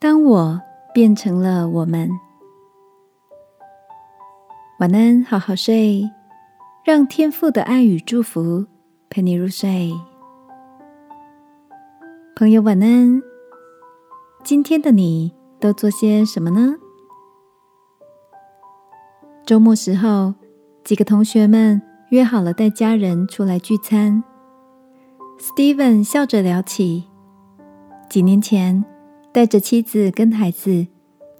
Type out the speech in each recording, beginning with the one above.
当我变成了我们，晚安，好好睡，让天父的爱与祝福陪你入睡。朋友，晚安。今天的你都做些什么呢？周末时候，几个同学们约好了带家人出来聚餐。Steven 笑着聊起几年前。带着妻子跟孩子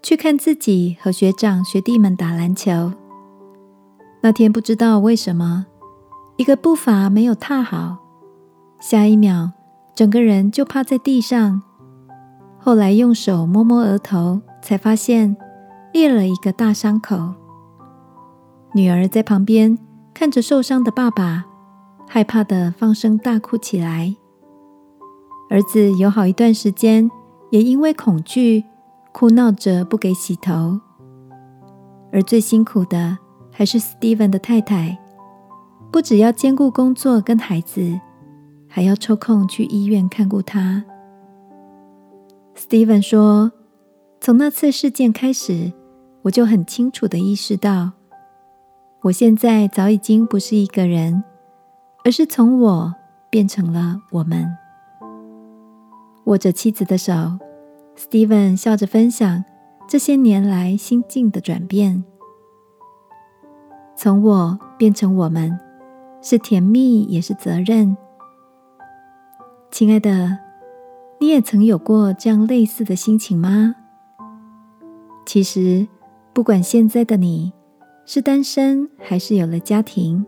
去看自己和学长学弟们打篮球。那天不知道为什么，一个步伐没有踏好，下一秒整个人就趴在地上。后来用手摸摸额头，才发现裂了一个大伤口。女儿在旁边看着受伤的爸爸，害怕的放声大哭起来。儿子有好一段时间。也因为恐惧，哭闹着不给洗头。而最辛苦的还是 Steven 的太太，不只要兼顾工作跟孩子，还要抽空去医院看顾他。Steven 说：“从那次事件开始，我就很清楚的意识到，我现在早已经不是一个人，而是从我变成了我们。”握着妻子的手，Steven 笑着分享这些年来心境的转变。从我变成我们，是甜蜜也是责任。亲爱的，你也曾有过这样类似的心情吗？其实，不管现在的你是单身还是有了家庭，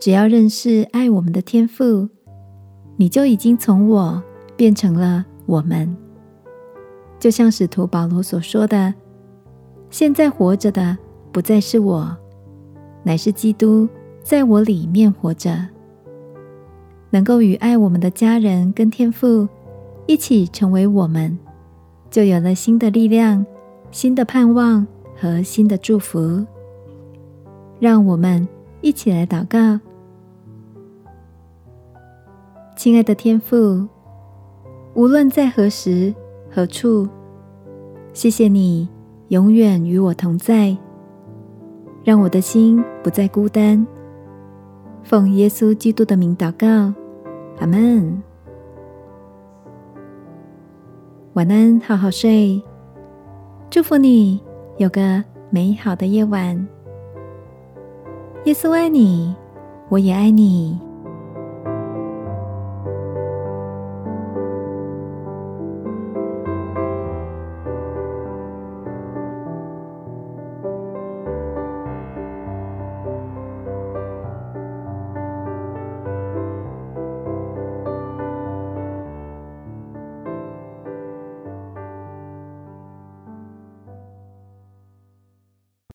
只要认识爱我们的天赋，你就已经从我。变成了我们，就像使徒保罗所说的：“现在活着的不再是我，乃是基督在我里面活着。”能够与爱我们的家人跟天父一起成为我们，就有了新的力量、新的盼望和新的祝福。让我们一起来祷告，亲爱的天父。无论在何时何处，谢谢你永远与我同在，让我的心不再孤单。奉耶稣基督的名祷告，阿门。晚安，好好睡。祝福你有个美好的夜晚。耶稣爱你，我也爱你。